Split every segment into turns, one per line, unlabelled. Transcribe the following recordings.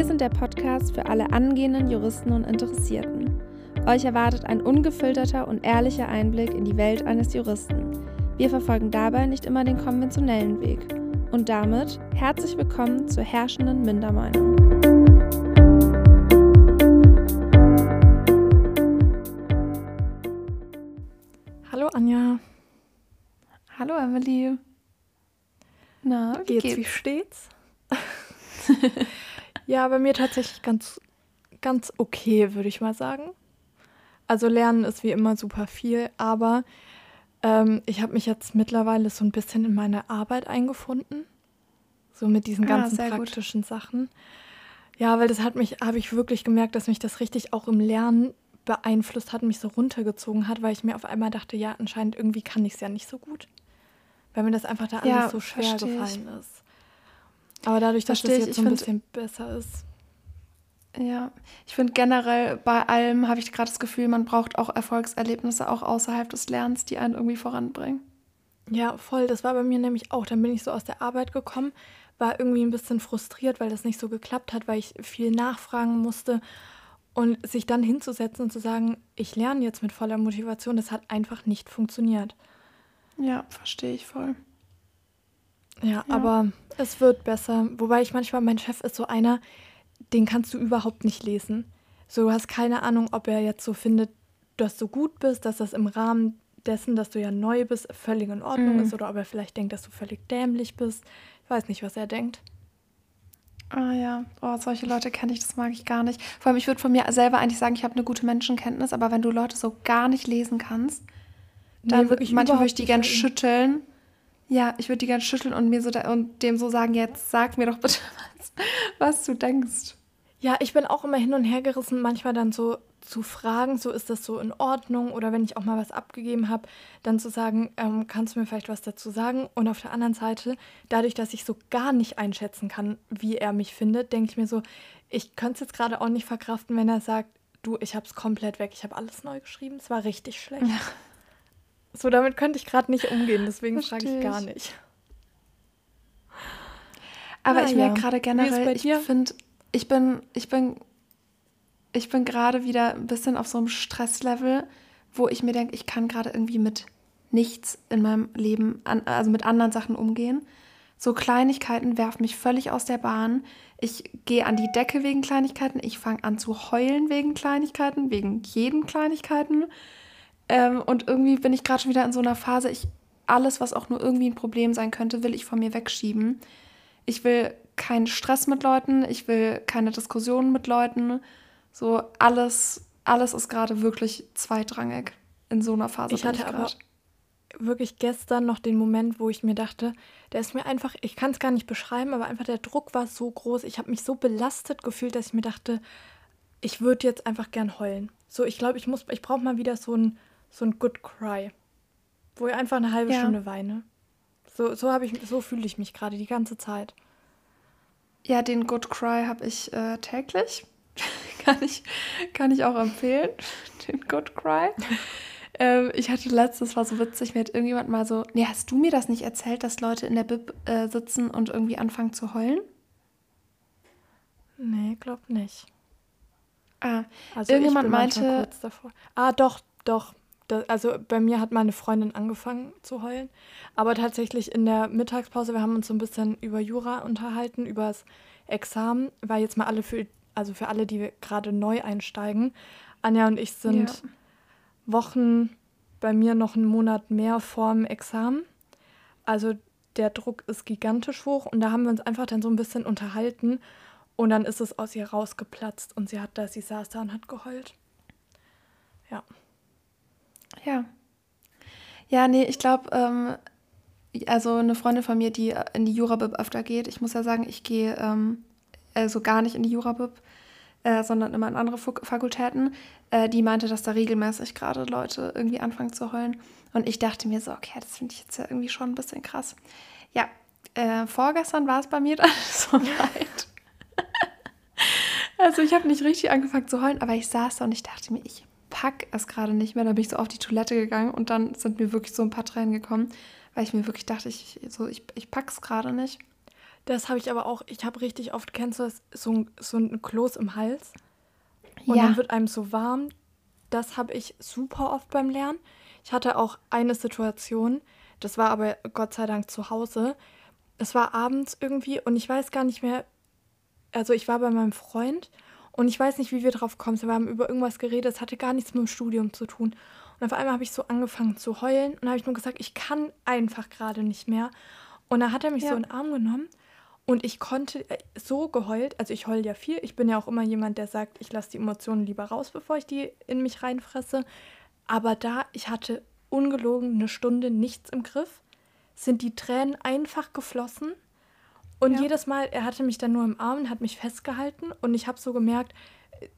Wir sind der Podcast für alle angehenden Juristen und Interessierten. Euch erwartet ein ungefilterter und ehrlicher Einblick in die Welt eines Juristen. Wir verfolgen dabei nicht immer den konventionellen Weg. Und damit herzlich willkommen zur herrschenden Mindermeinung.
Hallo Anja.
Hallo Emily.
Na, wie geht's? geht's? Wie steht's? ja, bei mir tatsächlich ganz, ganz okay, würde ich mal sagen. Also Lernen ist wie immer super viel, aber ähm, ich habe mich jetzt mittlerweile so ein bisschen in meine Arbeit eingefunden. So mit diesen ah, ganzen ah, praktischen gut. Sachen. Ja, weil das hat mich, habe ich wirklich gemerkt, dass mich das richtig auch im Lernen beeinflusst hat, mich so runtergezogen hat, weil ich mir auf einmal dachte, ja, anscheinend irgendwie kann ich es ja nicht so gut. Weil mir das einfach da alles ja, so schwer gefallen ich. ist. Aber dadurch, dass Versteh das jetzt so ein bisschen besser ist.
Ja, ich finde generell bei allem habe ich gerade das Gefühl, man braucht auch Erfolgserlebnisse auch außerhalb des Lernens, die einen irgendwie voranbringen.
Ja, voll. Das war bei mir nämlich auch. Dann bin ich so aus der Arbeit gekommen, war irgendwie ein bisschen frustriert, weil das nicht so geklappt hat, weil ich viel nachfragen musste. Und sich dann hinzusetzen und zu sagen, ich lerne jetzt mit voller Motivation, das hat einfach nicht funktioniert.
Ja, verstehe ich voll.
Ja, ja, aber es wird besser. Wobei ich manchmal, mein Chef ist so einer, den kannst du überhaupt nicht lesen. So, du hast keine Ahnung, ob er jetzt so findet, dass du gut bist, dass das im Rahmen dessen, dass du ja neu bist, völlig in Ordnung mhm. ist oder ob er vielleicht denkt, dass du völlig dämlich bist. Ich weiß nicht, was er denkt.
Ah ja, oh, solche Leute kenne ich, das mag ich gar nicht. Vor allem, ich würde von mir selber eigentlich sagen, ich habe eine gute Menschenkenntnis, aber wenn du Leute so gar nicht lesen kannst, dann nee, wirklich manchmal würde ich die gern schütteln ja, ich würde die gerne schütteln und mir so da, und dem so sagen, jetzt sag mir doch bitte, was, was du denkst.
Ja, ich bin auch immer hin und her gerissen, manchmal dann so zu fragen, so ist das so in Ordnung oder wenn ich auch mal was abgegeben habe, dann zu sagen, ähm, kannst du mir vielleicht was dazu sagen? Und auf der anderen Seite, dadurch, dass ich so gar nicht einschätzen kann, wie er mich findet, denke ich mir so, ich könnte es jetzt gerade auch nicht verkraften, wenn er sagt, du, ich habe es komplett weg, ich habe alles neu geschrieben, es war richtig schlecht. Ja. So, damit könnte ich gerade nicht umgehen, deswegen frage ich gar nicht.
Aber Na, ich merke ja. gerade generell, ich finde, ich bin, ich bin, ich bin gerade wieder ein bisschen auf so einem Stresslevel, wo ich mir denke, ich kann gerade irgendwie mit nichts in meinem Leben, an, also mit anderen Sachen umgehen. So Kleinigkeiten werfen mich völlig aus der Bahn. Ich gehe an die Decke wegen Kleinigkeiten. Ich fange an zu heulen wegen Kleinigkeiten, wegen jeden Kleinigkeiten. Ähm, und irgendwie bin ich gerade schon wieder in so einer Phase, ich alles, was auch nur irgendwie ein Problem sein könnte, will ich von mir wegschieben. Ich will keinen Stress mit Leuten, ich will keine Diskussionen mit Leuten. So alles, alles ist gerade wirklich zweitrangig in so einer Phase.
Ich hatte ich aber wirklich gestern noch den Moment, wo ich mir dachte, der ist mir einfach, ich kann es gar nicht beschreiben, aber einfach der Druck war so groß. Ich habe mich so belastet gefühlt, dass ich mir dachte, ich würde jetzt einfach gern heulen. So, ich glaube, ich muss, ich brauche mal wieder so ein so ein Good Cry, wo ich einfach eine halbe ja. Stunde weine. So, so, ich, so fühle ich mich gerade die ganze Zeit.
Ja, den Good Cry habe ich äh, täglich. kann, ich, kann ich auch empfehlen, den Good Cry. ähm, ich hatte letztes, war so witzig, mir hat irgendjemand mal so, nee, hast du mir das nicht erzählt, dass Leute in der Bib äh, sitzen und irgendwie anfangen zu heulen?
Nee, glaub nicht.
Ah, also irgendjemand meinte.
Ah, doch, doch das, also bei mir hat meine Freundin angefangen zu heulen. Aber tatsächlich in der Mittagspause, wir haben uns so ein bisschen über Jura unterhalten, über das Examen, weil jetzt mal alle für, also für alle, die gerade neu einsteigen. Anja und ich sind ja. Wochen bei mir noch einen Monat mehr vorm Examen. Also der Druck ist gigantisch hoch und da haben wir uns einfach dann so ein bisschen unterhalten und dann ist es aus ihr rausgeplatzt und sie hat da, sie saß da und hat geheult. Ja.
Ja. Ja, nee, ich glaube, ähm, also eine Freundin von mir, die in die Jurabib öfter geht, ich muss ja sagen, ich gehe ähm, also gar nicht in die Jurabib, äh, sondern immer in andere Fakultäten, äh, die meinte, dass da regelmäßig gerade Leute irgendwie anfangen zu heulen. Und ich dachte mir so, okay, das finde ich jetzt ja irgendwie schon ein bisschen krass. Ja, äh, vorgestern war es bei mir dann so weit. also ich habe nicht richtig angefangen zu heulen, aber ich saß da und ich dachte mir, ich pack es gerade nicht mehr. Da bin ich so auf die Toilette gegangen und dann sind mir wirklich so ein paar Tränen gekommen, weil ich mir wirklich dachte, ich, so, ich, ich pack's gerade nicht.
Das habe ich aber auch, ich habe richtig oft, kennst du das, so ein, so ein Kloß im Hals und ja. dann wird einem so warm. Das habe ich super oft beim Lernen. Ich hatte auch eine Situation, das war aber Gott sei Dank zu Hause. Es war abends irgendwie und ich weiß gar nicht mehr, also ich war bei meinem Freund und ich weiß nicht, wie wir drauf kommen. Wir haben über irgendwas geredet, es hatte gar nichts mit dem Studium zu tun. Und auf einmal habe ich so angefangen zu heulen und habe ich nur gesagt, ich kann einfach gerade nicht mehr. Und dann hat er mich ja. so in den Arm genommen und ich konnte äh, so geheult, also ich heule ja viel. Ich bin ja auch immer jemand, der sagt, ich lasse die Emotionen lieber raus, bevor ich die in mich reinfresse. Aber da, ich hatte ungelogen eine Stunde nichts im Griff, sind die Tränen einfach geflossen. Und ja. jedes Mal, er hatte mich dann nur im Arm und hat mich festgehalten. Und ich habe so gemerkt,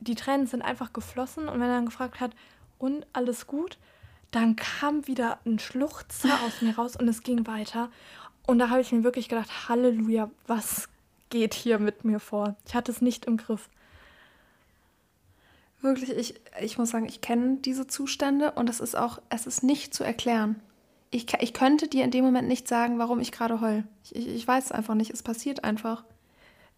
die Tränen sind einfach geflossen. Und wenn er dann gefragt hat, und alles gut, dann kam wieder ein Schluchzer aus mir raus und es ging weiter. Und da habe ich mir wirklich gedacht, Halleluja, was geht hier mit mir vor? Ich hatte es nicht im Griff.
Wirklich, ich, ich muss sagen, ich kenne diese Zustände und es ist auch, es ist nicht zu erklären. Ich, ich könnte dir in dem Moment nicht sagen, warum ich gerade heul. Ich, ich, ich weiß es einfach nicht, es passiert einfach.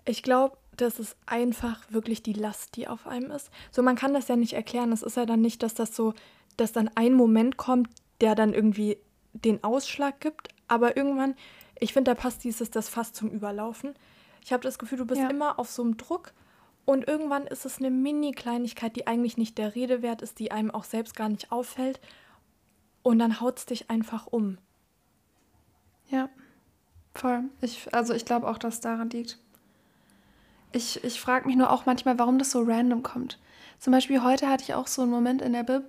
Ich glaube, das ist einfach wirklich die Last, die auf einem ist. So, man kann das ja nicht erklären. Es ist ja dann nicht, dass das so, dass dann ein Moment kommt, der dann irgendwie den Ausschlag gibt, aber irgendwann, ich finde, da passt dieses das fast zum Überlaufen. Ich habe das Gefühl, du bist ja. immer auf so einem Druck und irgendwann ist es eine Mini-Kleinigkeit, die eigentlich nicht der Rede wert ist, die einem auch selbst gar nicht auffällt. Und dann haut es dich einfach um.
Ja, voll. Ich, also ich glaube auch, dass es daran liegt. Ich, ich frage mich nur auch manchmal, warum das so random kommt. Zum Beispiel heute hatte ich auch so einen Moment in der Bib.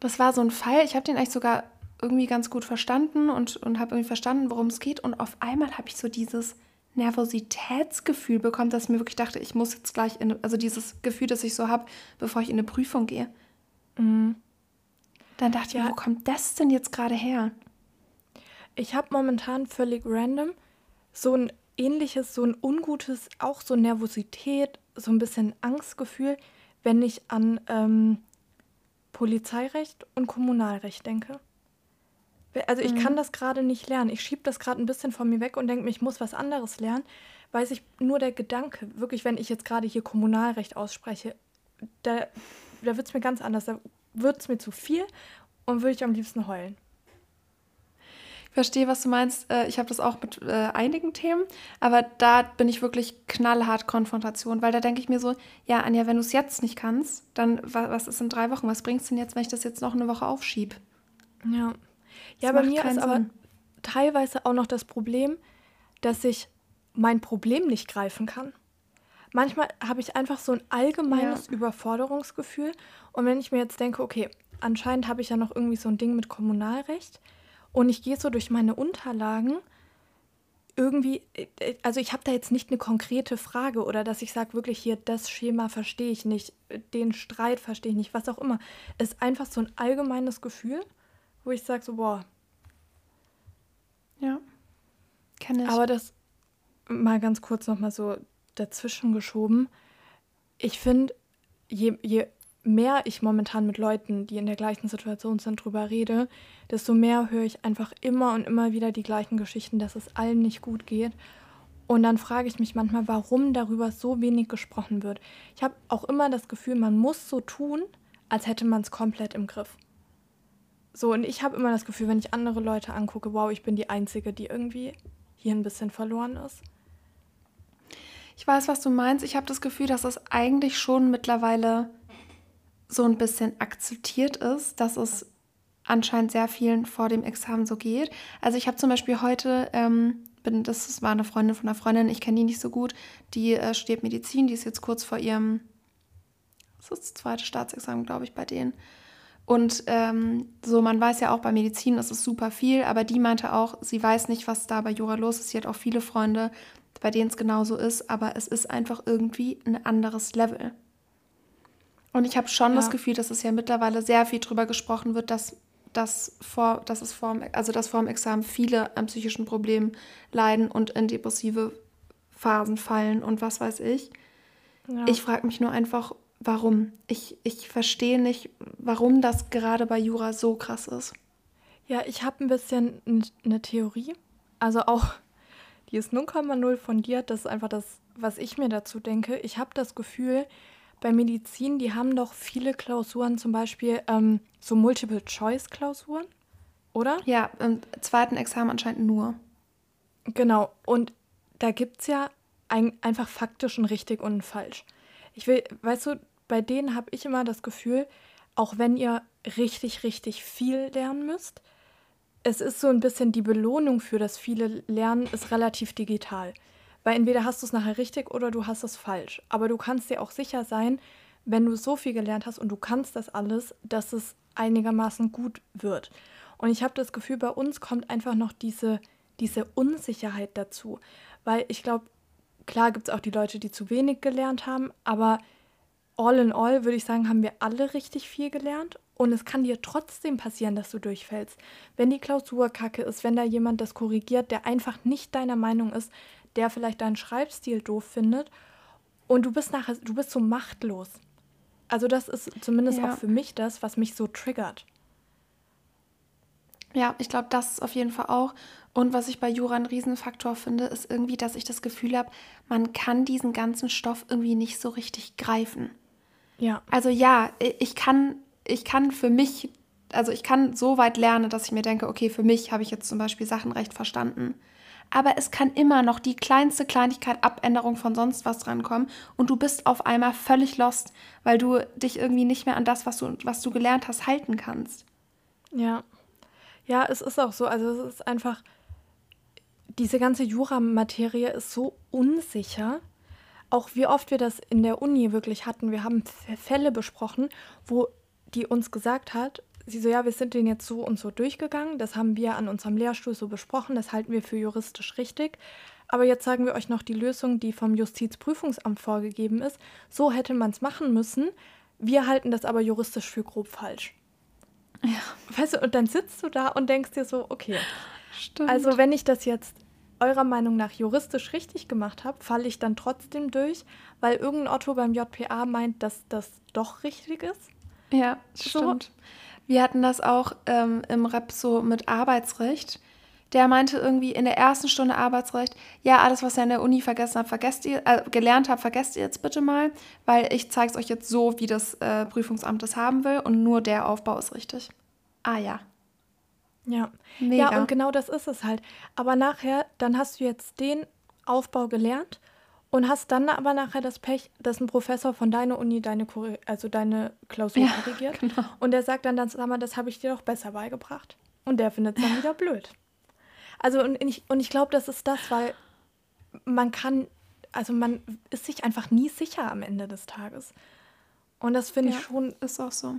Das war so ein Fall, ich habe den eigentlich sogar irgendwie ganz gut verstanden und, und habe irgendwie verstanden, worum es geht. Und auf einmal habe ich so dieses Nervositätsgefühl bekommen, dass ich mir wirklich dachte, ich muss jetzt gleich in, also dieses Gefühl, das ich so habe, bevor ich in eine Prüfung gehe. Mhm. Dann dachte ich, ja. wo kommt das denn jetzt gerade her?
Ich habe momentan völlig random so ein ähnliches, so ein ungutes, auch so Nervosität, so ein bisschen Angstgefühl, wenn ich an ähm, Polizeirecht und Kommunalrecht denke. Also ich mhm. kann das gerade nicht lernen. Ich schiebe das gerade ein bisschen von mir weg und denke mir, ich muss was anderes lernen, weil sich nur der Gedanke, wirklich, wenn ich jetzt gerade hier Kommunalrecht ausspreche, da, da wird es mir ganz anders. Da wird es mir zu viel und würde ich am liebsten heulen.
Ich verstehe, was du meinst. Äh, ich habe das auch mit äh, einigen Themen, aber da bin ich wirklich knallhart Konfrontation, weil da denke ich mir so, ja, Anja, wenn du es jetzt nicht kannst, dann was ist in drei Wochen? Was bringst du denn jetzt, wenn ich das jetzt noch eine Woche aufschiebe?
Ja. Ja, bei mir ist aber teilweise auch noch das Problem, dass ich mein Problem nicht greifen kann. Manchmal habe ich einfach so ein allgemeines ja. Überforderungsgefühl. Und wenn ich mir jetzt denke, okay, anscheinend habe ich ja noch irgendwie so ein Ding mit Kommunalrecht und ich gehe so durch meine Unterlagen, irgendwie, äh, also ich habe da jetzt nicht eine konkrete Frage oder dass ich sage, wirklich hier, das Schema verstehe ich nicht, den Streit verstehe ich nicht, was auch immer. Es ist einfach so ein allgemeines Gefühl wo ich sage so, boah.
Ja, kenne ich.
Aber das mal ganz kurz nochmal so dazwischen geschoben. Ich finde, je, je mehr ich momentan mit Leuten, die in der gleichen Situation sind, drüber rede, desto mehr höre ich einfach immer und immer wieder die gleichen Geschichten, dass es allen nicht gut geht. Und dann frage ich mich manchmal, warum darüber so wenig gesprochen wird. Ich habe auch immer das Gefühl, man muss so tun, als hätte man es komplett im Griff. So, und ich habe immer das Gefühl, wenn ich andere Leute angucke, wow, ich bin die Einzige, die irgendwie hier ein bisschen verloren ist.
Ich weiß, was du meinst. Ich habe das Gefühl, dass es eigentlich schon mittlerweile so ein bisschen akzeptiert ist, dass es anscheinend sehr vielen vor dem Examen so geht. Also ich habe zum Beispiel heute, ähm, bin, das war eine Freundin von einer Freundin, ich kenne die nicht so gut, die äh, studiert Medizin, die ist jetzt kurz vor ihrem, das ist das zweite Staatsexamen, glaube ich, bei denen. Und ähm, so, man weiß ja auch bei Medizin, ist es super viel, aber die meinte auch, sie weiß nicht, was da bei Jura los ist. Sie hat auch viele Freunde, bei denen es genauso ist, aber es ist einfach irgendwie ein anderes Level. Und ich habe schon ja. das Gefühl, dass es ja mittlerweile sehr viel darüber gesprochen wird, dass, dass, vor, dass, es vor, also dass vor dem Examen viele an psychischen Problemen leiden und in depressive Phasen fallen und was weiß ich. Ja. Ich frage mich nur einfach, warum. Ich, ich verstehe nicht, warum das gerade bei Jura so krass ist.
Ja, ich habe ein bisschen eine Theorie. Also auch die ist 0,0 fundiert. Das ist einfach das, was ich mir dazu denke. Ich habe das Gefühl, bei Medizin, die haben doch viele Klausuren, zum Beispiel ähm, so Multiple-Choice-Klausuren, oder?
Ja, im zweiten Examen anscheinend nur.
Genau, und da gibt es ja ein, einfach faktisch ein richtig und ein falsch. Ich will, weißt du, bei denen habe ich immer das Gefühl, auch wenn ihr richtig, richtig viel lernen müsst, es ist so ein bisschen die Belohnung für das viele Lernen ist relativ digital. Weil entweder hast du es nachher richtig oder du hast es falsch. Aber du kannst dir auch sicher sein, wenn du so viel gelernt hast und du kannst das alles, dass es einigermaßen gut wird. Und ich habe das Gefühl, bei uns kommt einfach noch diese, diese Unsicherheit dazu. Weil ich glaube, klar gibt es auch die Leute, die zu wenig gelernt haben, aber all in all würde ich sagen, haben wir alle richtig viel gelernt. Und es kann dir trotzdem passieren, dass du durchfällst. Wenn die Klausur kacke ist, wenn da jemand das korrigiert, der einfach nicht deiner Meinung ist, der vielleicht deinen Schreibstil doof findet und du bist nachher, du bist so machtlos. Also das ist zumindest ja. auch für mich das, was mich so triggert.
Ja, ich glaube, das ist auf jeden Fall auch. Und was ich bei Jura ein Riesenfaktor finde, ist irgendwie, dass ich das Gefühl habe, man kann diesen ganzen Stoff irgendwie nicht so richtig greifen. Ja. Also ja, ich kann, ich kann für mich, also ich kann so weit lernen, dass ich mir denke, okay, für mich habe ich jetzt zum Beispiel Sachen recht verstanden aber es kann immer noch die kleinste Kleinigkeit, Abänderung von sonst was drankommen und du bist auf einmal völlig lost, weil du dich irgendwie nicht mehr an das, was du, was du gelernt hast, halten kannst.
Ja. Ja, es ist auch so. Also es ist einfach, diese ganze Jura-Materie ist so unsicher. Auch wie oft wir das in der Uni wirklich hatten. Wir haben Fälle besprochen, wo die uns gesagt hat, sie so, ja, wir sind den jetzt so und so durchgegangen. Das haben wir an unserem Lehrstuhl so besprochen. Das halten wir für juristisch richtig. Aber jetzt sagen wir euch noch die Lösung, die vom Justizprüfungsamt vorgegeben ist. So hätte man es machen müssen. Wir halten das aber juristisch für grob falsch. Ja. Weißt du, und dann sitzt du da und denkst dir so, okay. Stimmt. Also, wenn ich das jetzt eurer Meinung nach juristisch richtig gemacht habe, falle ich dann trotzdem durch, weil irgendein Otto beim JPA meint, dass das doch richtig ist?
Ja, so. stimmt. Wir hatten das auch ähm, im Rep so mit Arbeitsrecht. Der meinte irgendwie in der ersten Stunde Arbeitsrecht, ja, alles, was ihr in der Uni vergessen habt, vergesst ihr, äh, gelernt habt, vergesst ihr jetzt bitte mal, weil ich zeige es euch jetzt so, wie das äh, Prüfungsamt es haben will und nur der Aufbau ist richtig. Ah ja.
Ja. Mega. Ja, und genau das ist es halt. Aber nachher, dann hast du jetzt den Aufbau gelernt und hast dann aber nachher das Pech, dass ein Professor von deiner Uni deine, also deine Klausur ja, korrigiert. Genau. Und der sagt dann, dann sag mal, das habe ich dir doch besser beigebracht. Und der findet es dann wieder blöd. Also und ich, und ich glaube, das ist das, weil man kann, also man ist sich einfach nie sicher am Ende des Tages. Und das finde ja, ich schon.
Ist auch so.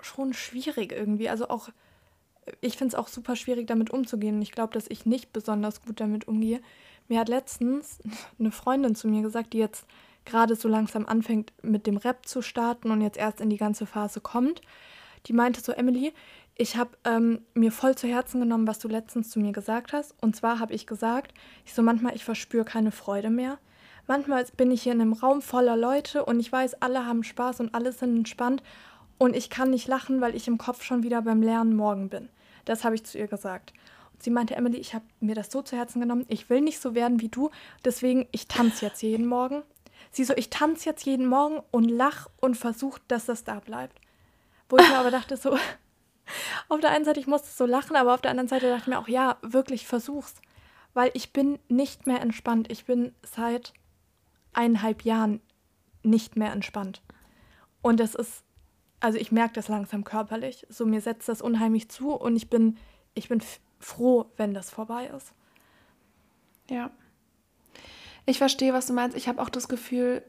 Schon schwierig irgendwie. Also auch, ich finde es auch super schwierig, damit umzugehen. Und ich glaube, dass ich nicht besonders gut damit umgehe. Mir hat letztens eine Freundin zu mir gesagt, die jetzt gerade so langsam anfängt mit dem Rap zu starten und jetzt erst in die ganze Phase kommt. Die meinte so, Emily, ich habe ähm, mir voll zu Herzen genommen, was du letztens zu mir gesagt hast. Und zwar habe ich gesagt, ich so manchmal, ich verspüre keine Freude mehr. Manchmal bin ich hier in einem Raum voller Leute und ich weiß, alle haben Spaß und alle sind entspannt und ich kann nicht lachen, weil ich im Kopf schon wieder beim Lernen morgen bin. Das habe ich zu ihr gesagt. Sie meinte, Emily, ich habe mir das so zu Herzen genommen, ich will nicht so werden wie du, deswegen ich tanze jetzt jeden Morgen. Sie so, ich tanze jetzt jeden Morgen und lach und versuche, dass das da bleibt. Wo ich mir aber dachte, so, auf der einen Seite, ich musste so lachen, aber auf der anderen Seite dachte ich mir auch, ja, wirklich, versuch's. Weil ich bin nicht mehr entspannt. Ich bin seit eineinhalb Jahren nicht mehr entspannt. Und es ist, also ich merke das langsam körperlich. So, mir setzt das unheimlich zu und ich bin, ich bin froh, wenn das vorbei ist.
Ja. Ich verstehe, was du meinst. Ich habe auch das Gefühl,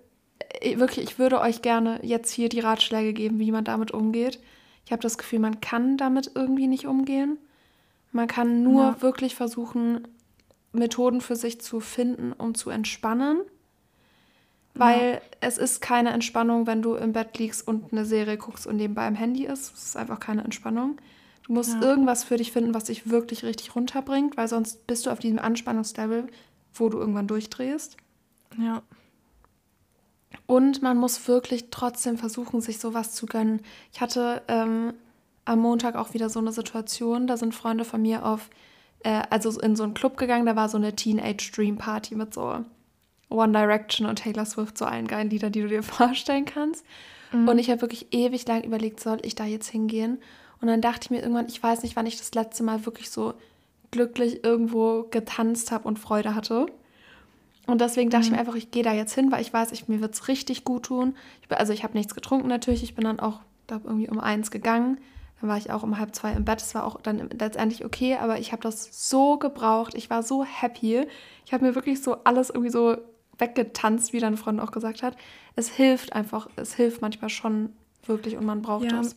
äh, wirklich, ich würde euch gerne jetzt hier die Ratschläge geben, wie man damit umgeht. Ich habe das Gefühl, man kann damit irgendwie nicht umgehen. Man kann nur ja. wirklich versuchen, Methoden für sich zu finden, um zu entspannen. Weil ja. es ist keine Entspannung, wenn du im Bett liegst und eine Serie guckst und nebenbei im Handy ist. Es ist einfach keine Entspannung. Du musst ja. irgendwas für dich finden, was dich wirklich richtig runterbringt, weil sonst bist du auf diesem Anspannungslevel, wo du irgendwann durchdrehst. Ja. Und man muss wirklich trotzdem versuchen, sich sowas zu gönnen. Ich hatte ähm, am Montag auch wieder so eine Situation, da sind Freunde von mir auf äh, also in so einen Club gegangen, da war so eine Teenage Dream Party mit so One Direction und Taylor Swift, so allen geilen Liedern, die du dir vorstellen kannst. Mhm. Und ich habe wirklich ewig lang überlegt, soll ich da jetzt hingehen? Und dann dachte ich mir irgendwann, ich weiß nicht, wann ich das letzte Mal wirklich so glücklich irgendwo getanzt habe und Freude hatte. Und deswegen dachte mhm. ich mir einfach, ich gehe da jetzt hin, weil ich weiß, ich, mir wird es richtig gut tun. Ich, also ich habe nichts getrunken natürlich. Ich bin dann auch, glaube irgendwie um eins gegangen. Dann war ich auch um halb zwei im Bett. Es war auch dann letztendlich okay, aber ich habe das so gebraucht. Ich war so happy. Ich habe mir wirklich so alles irgendwie so weggetanzt, wie deine Freundin auch gesagt hat. Es hilft einfach, es hilft manchmal schon wirklich und man braucht ja, das.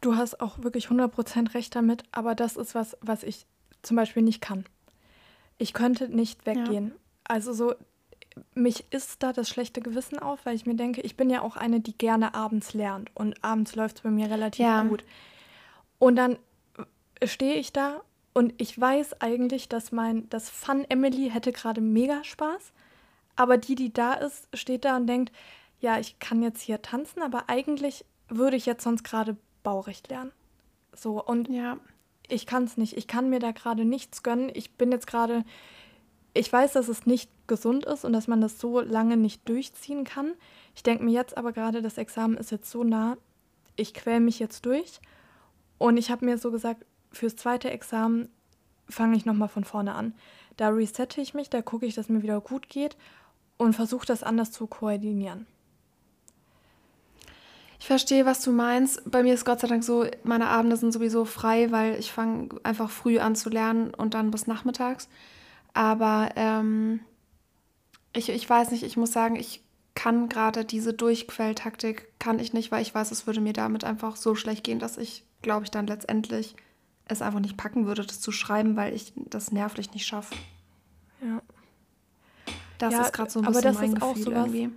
Du hast auch wirklich 100% recht damit, aber das ist was, was ich zum Beispiel nicht kann. Ich könnte nicht weggehen. Ja. Also so, mich ist da das schlechte Gewissen auf, weil ich mir denke, ich bin ja auch eine, die gerne abends lernt und abends läuft es bei mir relativ ja. gut. Und dann stehe ich da und ich weiß eigentlich, dass mein, das Fun Emily hätte gerade mega Spaß, aber die, die da ist, steht da und denkt, ja, ich kann jetzt hier tanzen, aber eigentlich würde ich jetzt sonst gerade Baurecht lernen. So, und ja. ich kann es nicht. Ich kann mir da gerade nichts gönnen. Ich bin jetzt gerade, ich weiß, dass es nicht gesund ist und dass man das so lange nicht durchziehen kann. Ich denke mir jetzt aber gerade, das Examen ist jetzt so nah, ich quäle mich jetzt durch. Und ich habe mir so gesagt, fürs zweite Examen fange ich nochmal von vorne an. Da resette ich mich, da gucke ich, dass mir wieder gut geht und versuche das anders zu koordinieren.
Ich verstehe, was du meinst. Bei mir ist Gott sei Dank so, meine Abende sind sowieso frei, weil ich fange einfach früh an zu lernen und dann bis nachmittags. Aber ähm, ich, ich weiß nicht, ich muss sagen, ich kann gerade diese Durchquelltaktik, kann ich nicht, weil ich weiß, es würde mir damit einfach so schlecht gehen, dass ich, glaube ich, dann letztendlich es einfach nicht packen würde, das zu schreiben, weil ich das nervlich nicht schaffe. Ja. Das ja, ist gerade so ein bisschen aber das mein ist auch Gefühl sowas, irgendwie.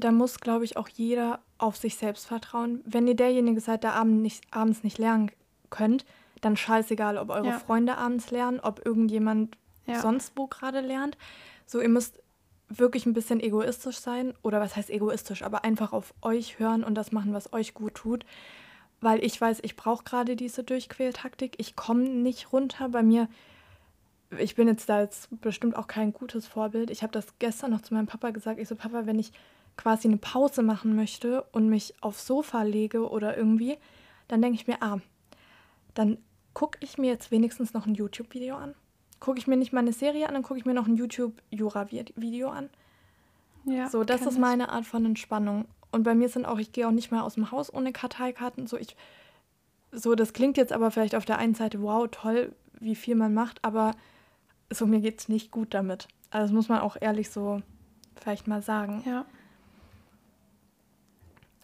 Da muss, glaube ich, auch jeder auf sich selbst vertrauen. Wenn ihr derjenige seid, der abend nicht, abends nicht lernen könnt, dann scheißegal, ob eure ja. Freunde abends lernen, ob irgendjemand ja. sonst wo gerade lernt. So, ihr müsst wirklich ein bisschen egoistisch sein. Oder was heißt egoistisch? Aber einfach auf euch hören und das machen, was euch gut tut weil ich weiß, ich brauche gerade diese Durchquältaktik. Ich komme nicht runter. Bei mir, ich bin jetzt da jetzt bestimmt auch kein gutes Vorbild. Ich habe das gestern noch zu meinem Papa gesagt. Ich so, Papa, wenn ich quasi eine Pause machen möchte und mich aufs Sofa lege oder irgendwie, dann denke ich mir, ah, dann gucke ich mir jetzt wenigstens noch ein YouTube-Video an. Gucke ich mir nicht mal eine Serie an, dann gucke ich mir noch ein YouTube-Jura-Video an. Ja, so, das ist meine Art von Entspannung. Und bei mir sind auch, ich gehe auch nicht mehr aus dem Haus ohne Karteikarten. So, ich, so, das klingt jetzt aber vielleicht auf der einen Seite, wow, toll, wie viel man macht, aber so, mir geht es nicht gut damit. Also das muss man auch ehrlich so vielleicht mal sagen. Ja.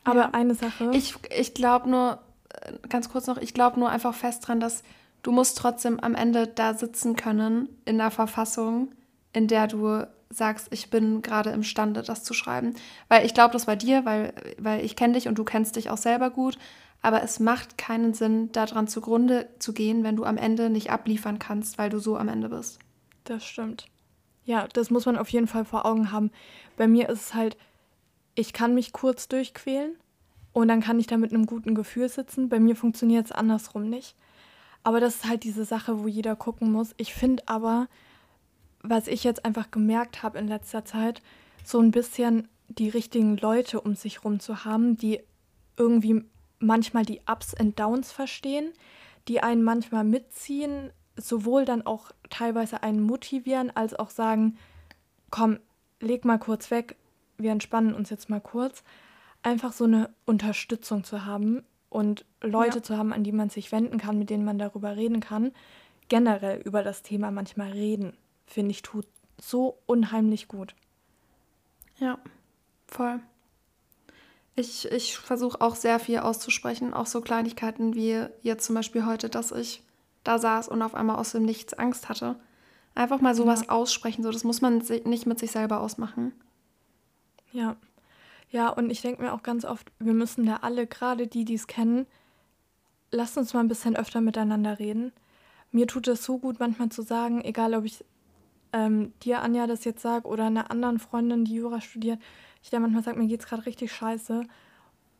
Aber ja. eine Sache. Ich, ich glaube nur, äh, ganz kurz noch, ich glaube nur einfach fest dran, dass du musst trotzdem am Ende da sitzen können in der Verfassung, in der du sagst, ich bin gerade imstande, das zu schreiben. Weil ich glaube das bei dir, weil, weil ich kenne dich und du kennst dich auch selber gut. Aber es macht keinen Sinn, daran zugrunde zu gehen, wenn du am Ende nicht abliefern kannst, weil du so am Ende bist.
Das stimmt. Ja, das muss man auf jeden Fall vor Augen haben. Bei mir ist es halt, ich kann mich kurz durchquälen und dann kann ich da mit einem guten Gefühl sitzen. Bei mir funktioniert es andersrum nicht. Aber das ist halt diese Sache, wo jeder gucken muss. Ich finde aber, was ich jetzt einfach gemerkt habe in letzter Zeit, so ein bisschen die richtigen Leute um sich rum zu haben, die irgendwie manchmal die Ups und Downs verstehen, die einen manchmal mitziehen, sowohl dann auch teilweise einen motivieren, als auch sagen, komm, leg mal kurz weg, wir entspannen uns jetzt mal kurz. Einfach so eine Unterstützung zu haben und Leute ja. zu haben, an die man sich wenden kann, mit denen man darüber reden kann. Generell über das Thema manchmal reden finde ich, tut so unheimlich gut.
Ja, voll. Ich, ich versuche auch sehr viel auszusprechen, auch so Kleinigkeiten wie jetzt zum Beispiel heute, dass ich da saß und auf einmal aus dem Nichts Angst hatte. Einfach mal sowas ja. aussprechen, so das muss man nicht mit sich selber ausmachen.
Ja. Ja, und ich denke mir auch ganz oft, wir müssen da alle, gerade die, die es kennen, lasst uns mal ein bisschen öfter miteinander reden. Mir tut es so gut, manchmal zu sagen, egal ob ich ähm, dir, Anja, das jetzt sage oder einer anderen Freundin, die Jura studiert, ich da manchmal sage, mir geht es gerade richtig scheiße.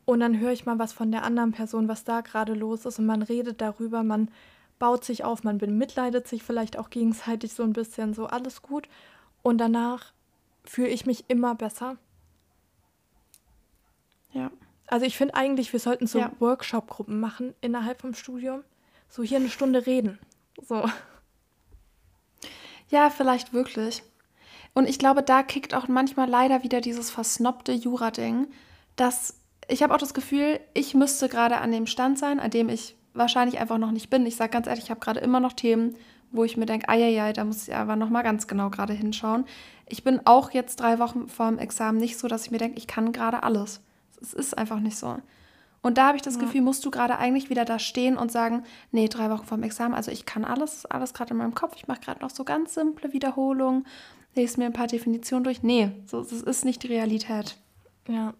Und dann höre ich mal was von der anderen Person, was da gerade los ist und man redet darüber, man baut sich auf, man bemitleidet sich vielleicht auch gegenseitig so ein bisschen, so alles gut. Und danach fühle ich mich immer besser. Ja. Also ich finde eigentlich, wir sollten so ja. Workshop-Gruppen machen innerhalb vom Studium. So hier eine Stunde reden. So.
Ja, vielleicht wirklich. Und ich glaube, da kickt auch manchmal leider wieder dieses versnobte Jura-Ding, dass ich habe auch das Gefühl, ich müsste gerade an dem Stand sein, an dem ich wahrscheinlich einfach noch nicht bin. Ich sage ganz ehrlich, ich habe gerade immer noch Themen, wo ich mir denke, ja, da muss ich aber noch mal ganz genau gerade hinschauen. Ich bin auch jetzt drei Wochen vor dem Examen nicht so, dass ich mir denke, ich kann gerade alles. Es ist einfach nicht so. Und da habe ich das ja. Gefühl, musst du gerade eigentlich wieder da stehen und sagen, nee, drei Wochen vor dem Examen, also ich kann alles, alles gerade in meinem Kopf. Ich mache gerade noch so ganz simple Wiederholungen, lese mir ein paar Definitionen durch. Nee, so, das ist nicht die Realität.
Ja.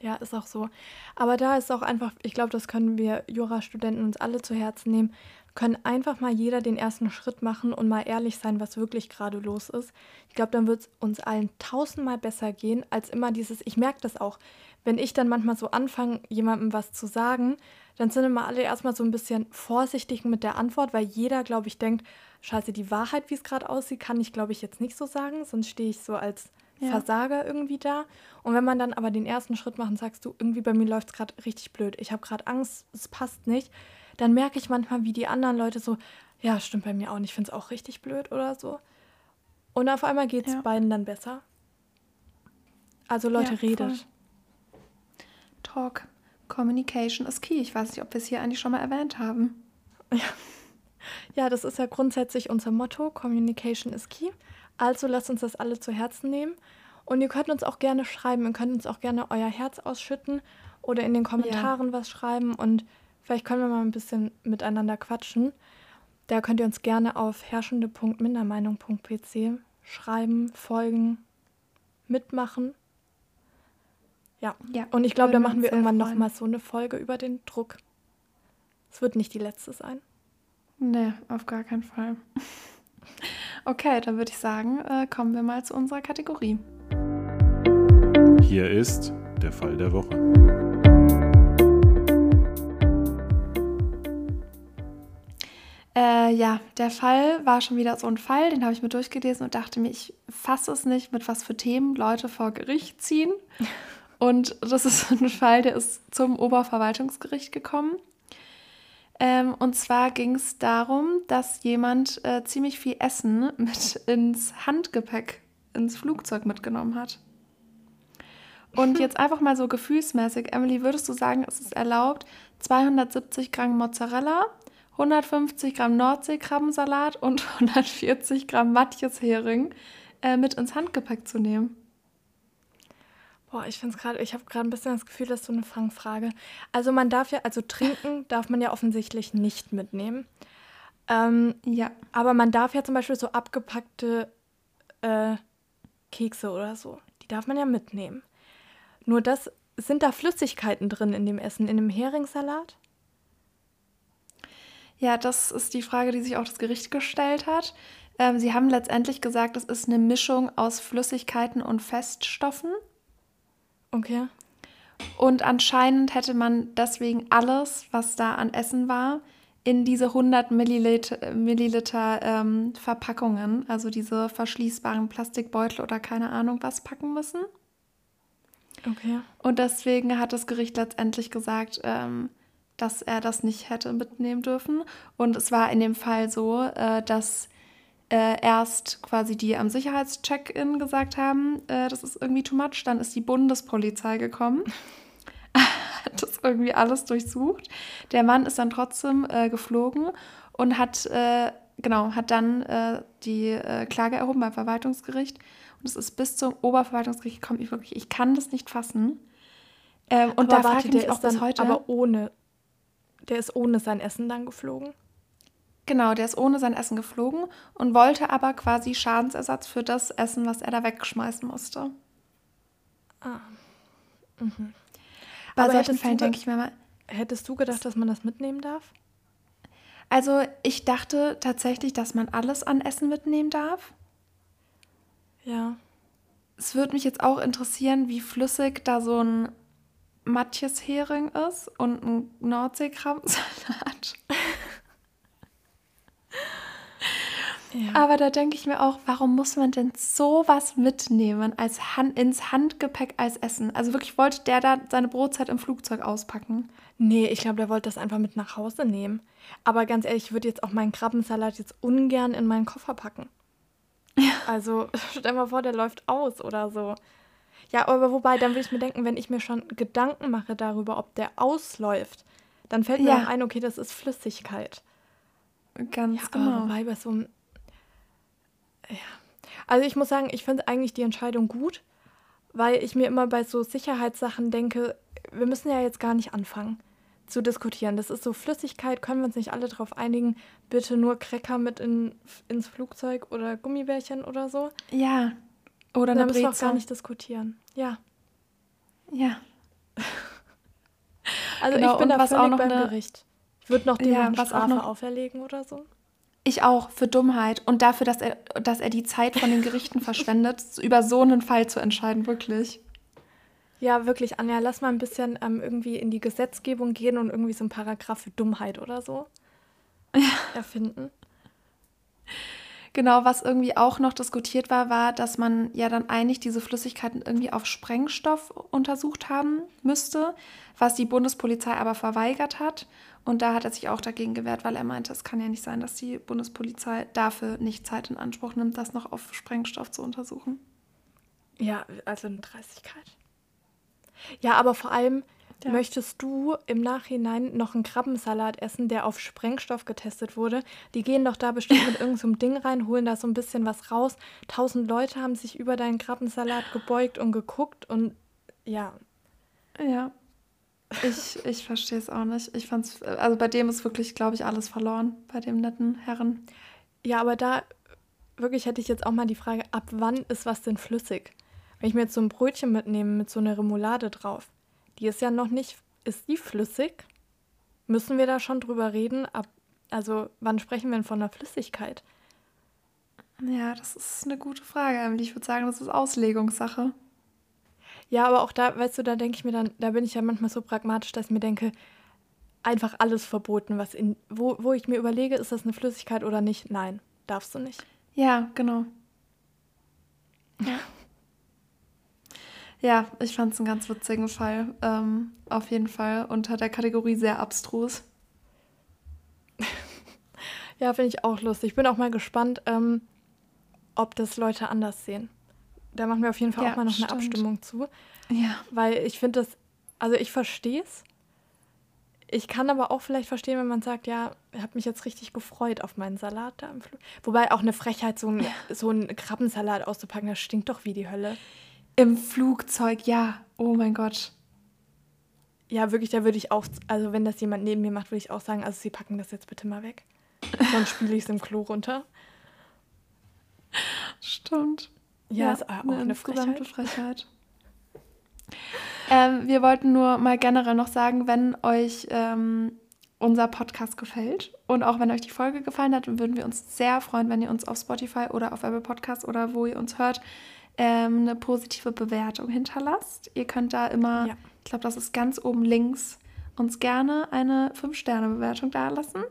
Ja, ist auch so. Aber da ist auch einfach, ich glaube, das können wir Jurastudenten uns alle zu Herzen nehmen, können einfach mal jeder den ersten Schritt machen und mal ehrlich sein, was wirklich gerade los ist. Ich glaube, dann wird es uns allen tausendmal besser gehen, als immer dieses, ich merke das auch, wenn ich dann manchmal so anfange, jemandem was zu sagen, dann sind immer alle erstmal so ein bisschen vorsichtig mit der Antwort, weil jeder, glaube ich, denkt, scheiße, die Wahrheit, wie es gerade aussieht, kann ich, glaube ich, jetzt nicht so sagen, sonst stehe ich so als ja. Versager irgendwie da. Und wenn man dann aber den ersten Schritt macht und sagst du, irgendwie bei mir läuft es gerade richtig blöd, ich habe gerade Angst, es passt nicht, dann merke ich manchmal, wie die anderen Leute so, ja, stimmt bei mir auch nicht, ich finde es auch richtig blöd oder so. Und auf einmal geht es ja. beiden dann besser. Also Leute, ja, redet.
Talk. Communication is key. Ich weiß nicht, ob wir es hier eigentlich schon mal erwähnt haben.
Ja. ja, das ist ja grundsätzlich unser Motto. Communication is key. Also lasst uns das alle zu Herzen nehmen. Und ihr könnt uns auch gerne schreiben. Ihr könnt uns auch gerne euer Herz ausschütten oder in den Kommentaren ja. was schreiben. Und vielleicht können wir mal ein bisschen miteinander quatschen. Da könnt ihr uns gerne auf herrschende.mindermeinung.pc schreiben, folgen, mitmachen. Ja. ja und ich glaube, da machen wir irgendwann nochmal so eine Folge über den Druck. Es wird nicht die letzte sein.
Nee, auf gar keinen Fall. Okay, dann würde ich sagen, äh, kommen wir mal zu unserer Kategorie.
Hier ist der Fall der Woche.
Äh, ja, der Fall war schon wieder so ein Fall, den habe ich mir durchgelesen und dachte mir, ich fasse es nicht, mit was für Themen Leute vor Gericht ziehen. Und das ist ein Fall, der ist zum Oberverwaltungsgericht gekommen. Ähm, und zwar ging es darum, dass jemand äh, ziemlich viel Essen mit ins Handgepäck, ins Flugzeug mitgenommen hat. Und jetzt einfach mal so gefühlsmäßig, Emily, würdest du sagen, es ist erlaubt, 270 Gramm Mozzarella, 150 Gramm Nordseekrabbensalat und 140 Gramm Matjeshering äh, mit ins Handgepäck zu nehmen?
Boah, ich finde es gerade, ich habe gerade ein bisschen das Gefühl, das ist so eine Fangfrage. Also man darf ja, also trinken darf man ja offensichtlich nicht mitnehmen. Ähm, ja. Aber man darf ja zum Beispiel so abgepackte äh, Kekse oder so, die darf man ja mitnehmen. Nur das, sind da Flüssigkeiten drin in dem Essen, in dem Heringssalat?
Ja, das ist die Frage, die sich auch das Gericht gestellt hat. Ähm, sie haben letztendlich gesagt, es ist eine Mischung aus Flüssigkeiten und Feststoffen. Okay. Und anscheinend hätte man deswegen alles, was da an Essen war, in diese 100 Milliliter, Milliliter ähm, Verpackungen, also diese verschließbaren Plastikbeutel oder keine Ahnung was, packen müssen. Okay. Und deswegen hat das Gericht letztendlich gesagt, ähm, dass er das nicht hätte mitnehmen dürfen. Und es war in dem Fall so, äh, dass äh, erst quasi die am Sicherheitscheck-In gesagt haben, äh, das ist irgendwie too much. Dann ist die Bundespolizei gekommen, hat das irgendwie alles durchsucht. Der Mann ist dann trotzdem geflogen und hat, genau, hat dann äh, die äh, Klage erhoben beim Verwaltungsgericht. Und es ist bis zum Oberverwaltungsgericht gekommen. Ich, wirklich, ich kann das nicht fassen. Ähm, und
aber da frage ich mich auch bis heute. Aber ohne, der ist ohne sein Essen dann geflogen?
Genau, der ist ohne sein Essen geflogen und wollte aber quasi Schadensersatz für das Essen, was er da wegschmeißen musste. Ah.
Mhm. Bei aber solchen Fällen denke ich mir mal. Hättest du gedacht, dass man das mitnehmen darf?
Also, ich dachte tatsächlich, dass man alles an Essen mitnehmen darf. Ja. Es würde mich jetzt auch interessieren, wie flüssig da so ein Matjes Hering ist und ein Nordseekrabbensalat. Ja. Aber da denke ich mir auch, warum muss man denn sowas mitnehmen als Hand, ins Handgepäck als Essen? Also wirklich wollte der da seine Brotzeit im Flugzeug auspacken?
Nee, ich glaube, der wollte das einfach mit nach Hause nehmen. Aber ganz ehrlich, ich würde jetzt auch meinen Krabbensalat jetzt ungern in meinen Koffer packen. Ja. Also stell mal vor, der läuft aus oder so. Ja, aber wobei, dann will ich mir denken, wenn ich mir schon Gedanken mache darüber, ob der ausläuft, dann fällt mir ja. auch ein, okay, das ist Flüssigkeit. Ganz ja, genau. Aber wobei bei so einem ja. Also ich muss sagen, ich finde eigentlich die Entscheidung gut, weil ich mir immer bei so Sicherheitssachen denke, wir müssen ja jetzt gar nicht anfangen zu diskutieren. Das ist so Flüssigkeit, können wir uns nicht alle darauf einigen, bitte nur Cracker mit in, ins Flugzeug oder Gummibärchen oder so. Ja. Oder eine müssen wir auch gar nicht diskutieren. Ja. Ja. also genau, ich bin da völlig beim eine... Gericht. Ich würde noch dem ja, was Strafe noch... auferlegen oder so.
Ich auch, für Dummheit und dafür, dass er, dass er die Zeit von den Gerichten verschwendet, über so einen Fall zu entscheiden, wirklich.
Ja, wirklich, Anja, lass mal ein bisschen ähm, irgendwie in die Gesetzgebung gehen und irgendwie so ein Paragraph für Dummheit oder so ja. erfinden.
Genau, was irgendwie auch noch diskutiert war, war, dass man ja dann eigentlich diese Flüssigkeiten irgendwie auf Sprengstoff untersucht haben müsste, was die Bundespolizei aber verweigert hat. Und da hat er sich auch dagegen gewehrt, weil er meinte, es kann ja nicht sein, dass die Bundespolizei dafür nicht Zeit in Anspruch nimmt, das noch auf Sprengstoff zu untersuchen.
Ja, also eine Dreistigkeit. Ja, aber vor allem ja. möchtest du im Nachhinein noch einen Krabbensalat essen, der auf Sprengstoff getestet wurde. Die gehen doch da bestimmt mit irgendeinem so Ding rein, holen da so ein bisschen was raus. Tausend Leute haben sich über deinen Krabbensalat gebeugt und geguckt und ja.
Ja, ich, ich verstehe es auch nicht. Ich fand's, also bei dem ist wirklich, glaube ich, alles verloren, bei dem netten Herren.
Ja, aber da wirklich hätte ich jetzt auch mal die Frage, ab wann ist was denn flüssig? Wenn ich mir jetzt so ein Brötchen mitnehme mit so einer Remoulade drauf, die ist ja noch nicht, ist die flüssig? Müssen wir da schon drüber reden? Ab, also wann sprechen wir denn von einer Flüssigkeit?
Ja, das ist eine gute Frage, Ich würde sagen, das ist Auslegungssache.
Ja, aber auch da, weißt du, da denke ich mir dann, da bin ich ja manchmal so pragmatisch, dass ich mir denke, einfach alles verboten, was in, wo, wo ich mir überlege, ist das eine Flüssigkeit oder nicht? Nein, darfst du nicht.
Ja, genau. Ja. Ja, ich fand es einen ganz witzigen Fall. Ähm, auf jeden Fall unter der Kategorie sehr abstrus.
ja, finde ich auch lustig. Ich bin auch mal gespannt, ähm, ob das Leute anders sehen. Da machen wir auf jeden Fall ja, auch mal noch stimmt. eine Abstimmung zu. Ja. Weil ich finde das, also ich verstehe es. Ich kann aber auch vielleicht verstehen, wenn man sagt, ja, ich habe mich jetzt richtig gefreut auf meinen Salat da im Flug. Wobei auch eine Frechheit, so ein, so einen Krabbensalat auszupacken, das stinkt doch wie die Hölle.
Im Flugzeug, ja. Oh mein Gott.
Ja, wirklich, da würde ich auch, also wenn das jemand neben mir macht, würde ich auch sagen, also sie packen das jetzt bitte mal weg. Sonst spiele ich es im Klo runter.
Stimmt. Ja, ja ist auch eine, eine Frechheit. Frechheit. ähm, wir wollten nur mal generell noch sagen, wenn euch ähm, unser Podcast gefällt und auch wenn euch die Folge gefallen hat, würden wir uns sehr freuen, wenn ihr uns auf Spotify oder auf Apple Podcast oder wo ihr uns hört, ähm, eine positive Bewertung hinterlasst. Ihr könnt da immer, ja. ich glaube, das ist ganz oben links, uns gerne eine 5-Sterne-Bewertung dalassen.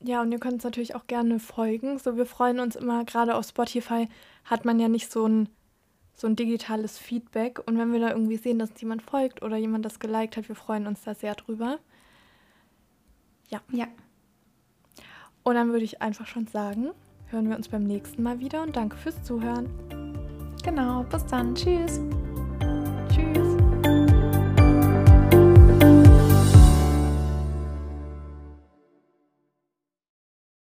Ja, und ihr könnt uns natürlich auch gerne folgen. So, wir freuen uns immer, gerade auf Spotify hat man ja nicht so ein, so ein digitales Feedback. Und wenn wir da irgendwie sehen, dass jemand folgt oder jemand das geliked hat, wir freuen uns da sehr drüber. Ja. Ja. Und dann würde ich einfach schon sagen, hören wir uns beim nächsten Mal wieder und danke fürs Zuhören.
Genau, bis dann. Tschüss.